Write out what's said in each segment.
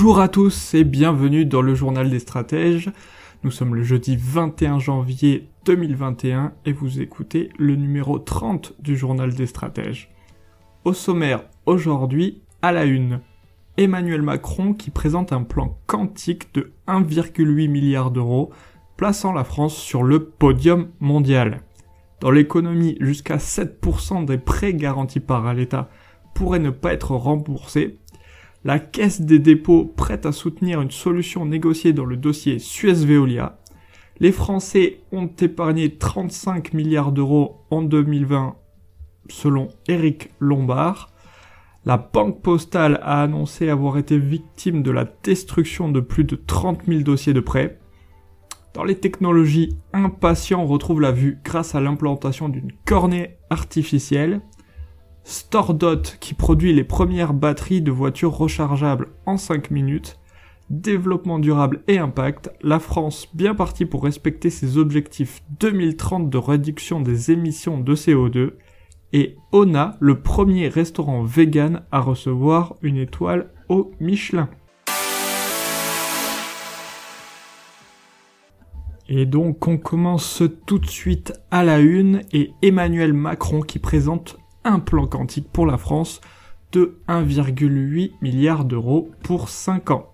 Bonjour à tous et bienvenue dans le journal des stratèges. Nous sommes le jeudi 21 janvier 2021 et vous écoutez le numéro 30 du journal des stratèges. Au sommaire aujourd'hui, à la une, Emmanuel Macron qui présente un plan quantique de 1,8 milliard d'euros, plaçant la France sur le podium mondial. Dans l'économie, jusqu'à 7% des prêts garantis par l'État pourraient ne pas être remboursés la Caisse des dépôts prête à soutenir une solution négociée dans le dossier Suez-Veolia. Les Français ont épargné 35 milliards d'euros en 2020 selon Eric Lombard. La Banque Postale a annoncé avoir été victime de la destruction de plus de 30 000 dossiers de prêt. Dans les technologies, un patient retrouve la vue grâce à l'implantation d'une cornée artificielle. Stordot qui produit les premières batteries de voitures rechargeables en 5 minutes, développement durable et impact, la France bien partie pour respecter ses objectifs 2030 de réduction des émissions de CO2, et Ona, le premier restaurant vegan à recevoir une étoile au Michelin. Et donc on commence tout de suite à la une et Emmanuel Macron qui présente un plan quantique pour la France de 1,8 milliard d'euros pour 5 ans.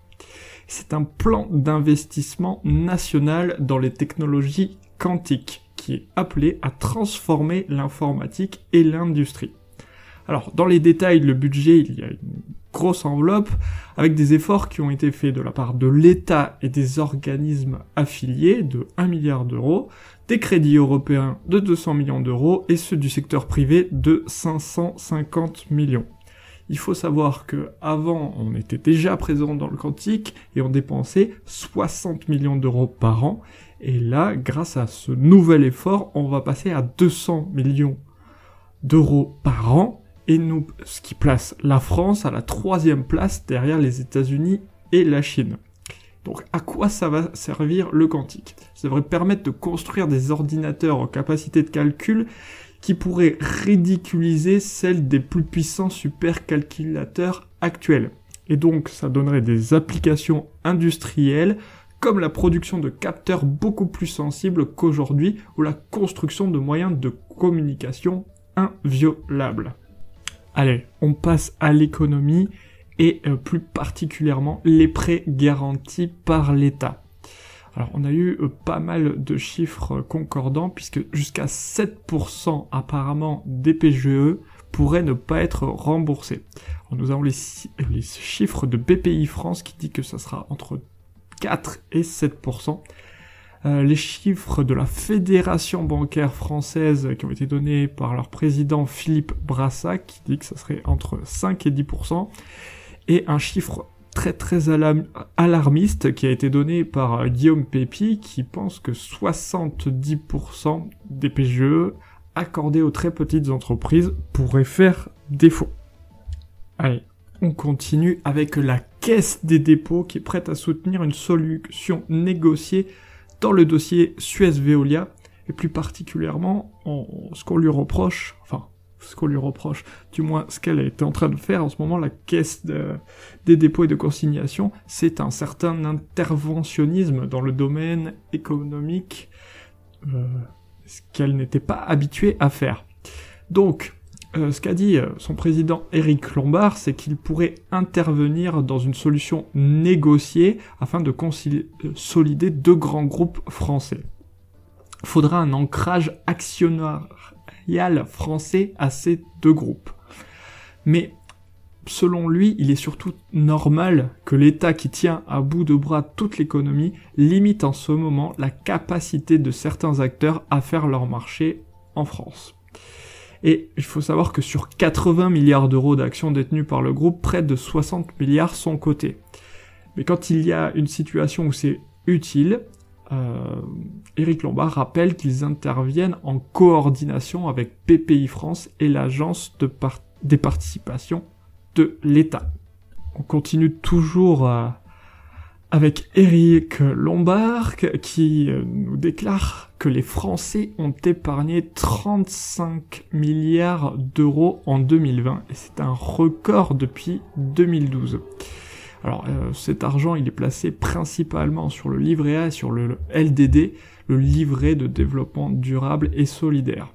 C'est un plan d'investissement national dans les technologies quantiques qui est appelé à transformer l'informatique et l'industrie. Alors, dans les détails, le budget, il y a une grosse enveloppe avec des efforts qui ont été faits de la part de l'État et des organismes affiliés de 1 milliard d'euros, des crédits européens de 200 millions d'euros et ceux du secteur privé de 550 millions. Il faut savoir que avant, on était déjà présent dans le quantique et on dépensait 60 millions d'euros par an. Et là, grâce à ce nouvel effort, on va passer à 200 millions d'euros par an et nous, ce qui place la France à la troisième place derrière les États-Unis et la Chine. Donc à quoi ça va servir le quantique? Ça devrait permettre de construire des ordinateurs en capacité de calcul qui pourraient ridiculiser celles des plus puissants supercalculateurs actuels. Et donc ça donnerait des applications industrielles comme la production de capteurs beaucoup plus sensibles qu'aujourd'hui ou la construction de moyens de communication inviolables. Allez, on passe à l'économie et euh, plus particulièrement les prêts garantis par l'État. Alors on a eu euh, pas mal de chiffres concordants puisque jusqu'à 7% apparemment des PGE pourraient ne pas être remboursés. nous avons les, les, chiffres de BPI France qui dit que ça sera entre 4 et 7%. Euh, les chiffres de la Fédération bancaire française qui ont été donnés par leur président Philippe Brassac, qui dit que ça serait entre 5 et 10%, et un chiffre très très alarmiste qui a été donné par euh, Guillaume Pépi, qui pense que 70% des PGE accordés aux très petites entreprises pourraient faire défaut. Allez, on continue avec la Caisse des dépôts qui est prête à soutenir une solution négociée dans le dossier Suez-Veolia, et plus particulièrement ce qu'on lui reproche, enfin ce qu'on lui reproche, du moins ce qu'elle est en train de faire en ce moment, la caisse des dépôts et de consignation, c'est un certain interventionnisme dans le domaine économique, euh, ce qu'elle n'était pas habituée à faire. Donc, euh, ce qu'a dit euh, son président Éric Lombard, c'est qu'il pourrait intervenir dans une solution négociée afin de consolider deux grands groupes français. Faudra un ancrage actionnarial français à ces deux groupes. Mais selon lui, il est surtout normal que l'État qui tient à bout de bras toute l'économie limite en ce moment la capacité de certains acteurs à faire leur marché en France. Et il faut savoir que sur 80 milliards d'euros d'actions détenues par le groupe, près de 60 milliards sont cotés. Mais quand il y a une situation où c'est utile, euh, Éric Lombard rappelle qu'ils interviennent en coordination avec PPI France et l'agence de des participations de l'État. On continue toujours euh, avec Éric Lombard qui euh, nous déclare que les Français ont épargné 35 milliards d'euros en 2020 et c'est un record depuis 2012. Alors euh, cet argent, il est placé principalement sur le livret A et sur le LDD, le livret de développement durable et solidaire.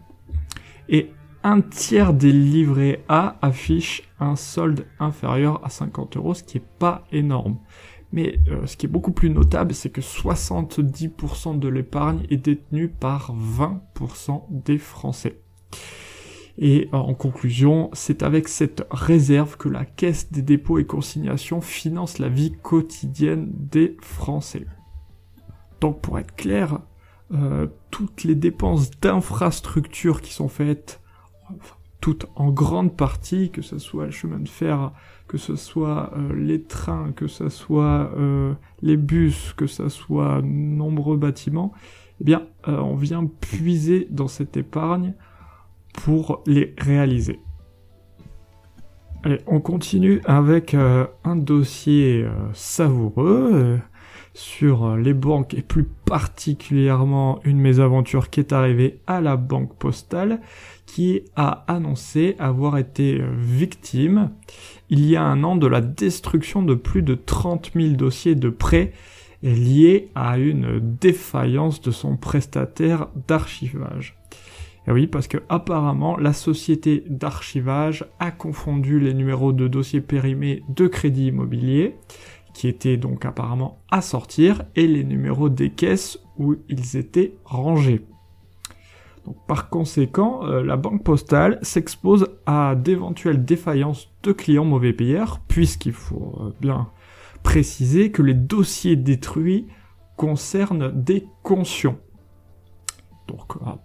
Et un tiers des livrets A affichent un solde inférieur à 50 euros, ce qui est pas énorme. Mais euh, ce qui est beaucoup plus notable, c'est que 70% de l'épargne est détenue par 20% des Français. Et euh, en conclusion, c'est avec cette réserve que la Caisse des dépôts et consignations finance la vie quotidienne des Français. Donc pour être clair, euh, toutes les dépenses d'infrastructure qui sont faites, toutes en grande partie, que ce soit le chemin de fer, que ce soit euh, les trains, que ce soit les bus, que ce soit nombreux bâtiments, eh bien, on vient puiser dans cette épargne pour les réaliser. Allez, on continue avec euh, un dossier euh, savoureux euh, sur les banques et plus particulièrement une mésaventure qui est arrivée à la banque postale qui a annoncé avoir été victime il y a un an de la destruction de plus de 30 000 dossiers de prêts liés à une défaillance de son prestataire d'archivage. Et oui, parce que apparemment la société d'archivage a confondu les numéros de dossiers périmés de crédit immobilier, qui étaient donc apparemment à sortir, et les numéros des caisses où ils étaient rangés. Par conséquent, euh, la banque postale s'expose à d'éventuelles défaillances de clients mauvais payeurs, puisqu'il faut euh, bien préciser que les dossiers détruits concernent des cautions.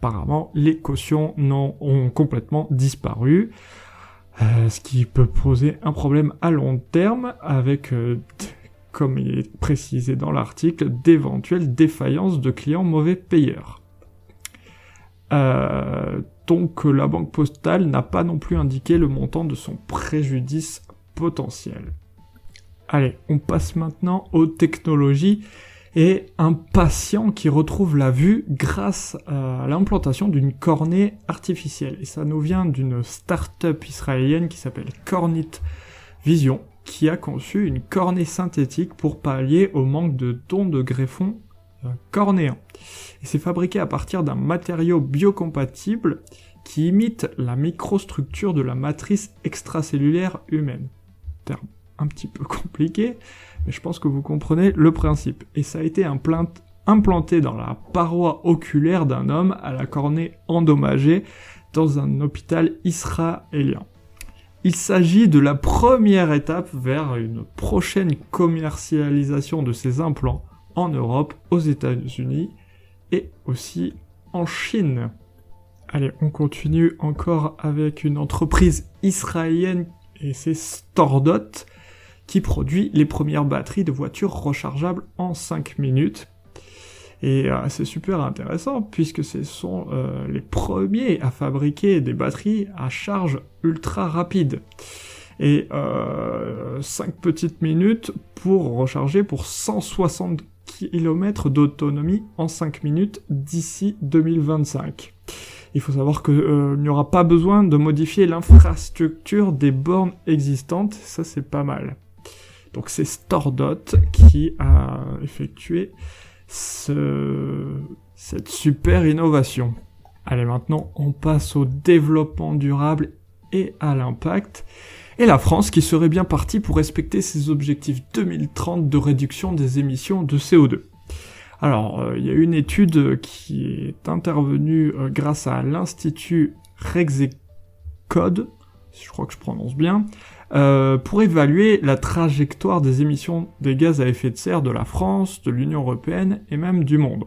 Apparemment, les cautions ont complètement disparu, euh, ce qui peut poser un problème à long terme avec, euh, comme il est précisé dans l'article, d'éventuelles défaillances de clients mauvais payeurs. Euh, donc la banque postale n'a pas non plus indiqué le montant de son préjudice potentiel. Allez, on passe maintenant aux technologies et un patient qui retrouve la vue grâce à l'implantation d'une cornée artificielle. Et ça nous vient d'une start-up israélienne qui s'appelle Cornit Vision, qui a conçu une cornée synthétique pour pallier au manque de dons de greffons euh, cornéens. Et c'est fabriqué à partir d'un matériau biocompatible qui imite la microstructure de la matrice extracellulaire humaine. Terme un petit peu compliqué, mais je pense que vous comprenez le principe. Et ça a été implanté dans la paroi oculaire d'un homme à la cornée endommagée dans un hôpital israélien. Il s'agit de la première étape vers une prochaine commercialisation de ces implants en Europe, aux États-Unis et aussi en Chine. Allez, on continue encore avec une entreprise israélienne et c'est Stordot qui produit les premières batteries de voitures rechargeables en 5 minutes. Et euh, c'est super intéressant puisque ce sont euh, les premiers à fabriquer des batteries à charge ultra rapide. Et 5 euh, petites minutes pour recharger pour 160 km d'autonomie en 5 minutes d'ici 2025. Il faut savoir qu'il n'y aura pas besoin de modifier l'infrastructure des bornes existantes, ça c'est pas mal. Donc c'est Stordot qui a effectué cette super innovation. Allez, maintenant on passe au développement durable et à l'impact. Et la France qui serait bien partie pour respecter ses objectifs 2030 de réduction des émissions de CO2. Alors, euh, il y a une étude qui est intervenue euh, grâce à l'Institut Rexecode, je crois que je prononce bien, euh, pour évaluer la trajectoire des émissions des gaz à effet de serre de la France, de l'Union européenne et même du monde.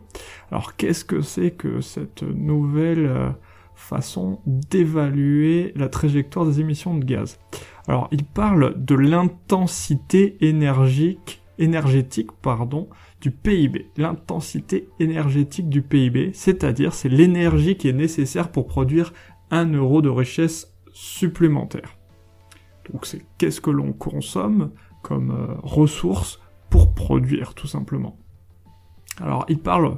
Alors qu'est-ce que c'est que cette nouvelle euh, façon d'évaluer la trajectoire des émissions de gaz? Alors, il parle de l'intensité énergique, énergétique, pardon, du PIB. L'intensité énergétique du PIB, c'est-à-dire c'est l'énergie qui est nécessaire pour produire un euro de richesse supplémentaire. Donc c'est qu'est-ce que l'on consomme comme euh, ressource pour produire tout simplement. Alors il parle,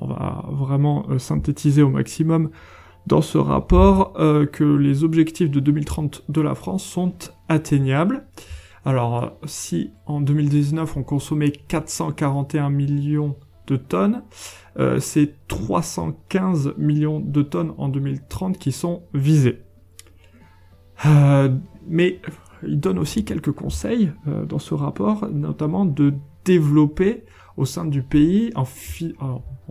on va vraiment euh, synthétiser au maximum dans ce rapport euh, que les objectifs de 2030 de la France sont atteignables. Alors si en 2019 on consommait 441 millions de tonnes, c'est 315 millions de tonnes en 2030 qui sont visés. Mais il donne aussi quelques conseils euh, dans ce rapport, notamment de développer au sein du pays, en,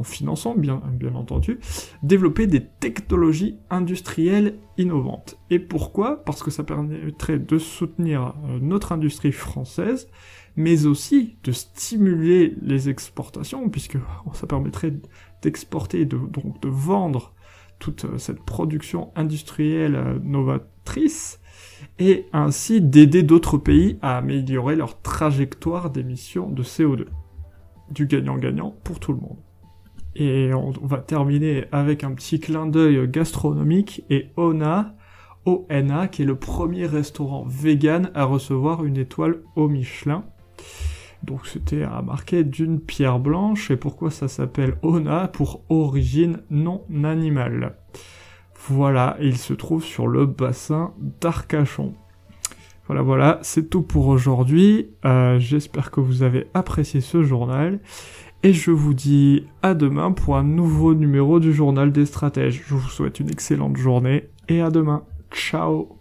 finançant bien, entendu, développer des technologies industrielles innovantes. Et pourquoi? Parce que ça permettrait de soutenir euh, notre industrie française, mais aussi de stimuler les exportations, puisque ça permettrait d'exporter, de, donc de vendre toute euh, cette production industrielle novatrice et ainsi d'aider d'autres pays à améliorer leur trajectoire d'émissions de CO2. Du gagnant-gagnant pour tout le monde. Et on va terminer avec un petit clin d'œil gastronomique et ONA, ONA, qui est le premier restaurant vegan à recevoir une étoile au Michelin. Donc c'était à marquer d'une pierre blanche, et pourquoi ça s'appelle ONA? Pour origine non animale. Voilà, il se trouve sur le bassin d'Arcachon. Voilà, voilà, c'est tout pour aujourd'hui. Euh, j'espère que vous avez apprécié ce journal. Et je vous dis à demain pour un nouveau numéro du journal des stratèges. Je vous souhaite une excellente journée et à demain. Ciao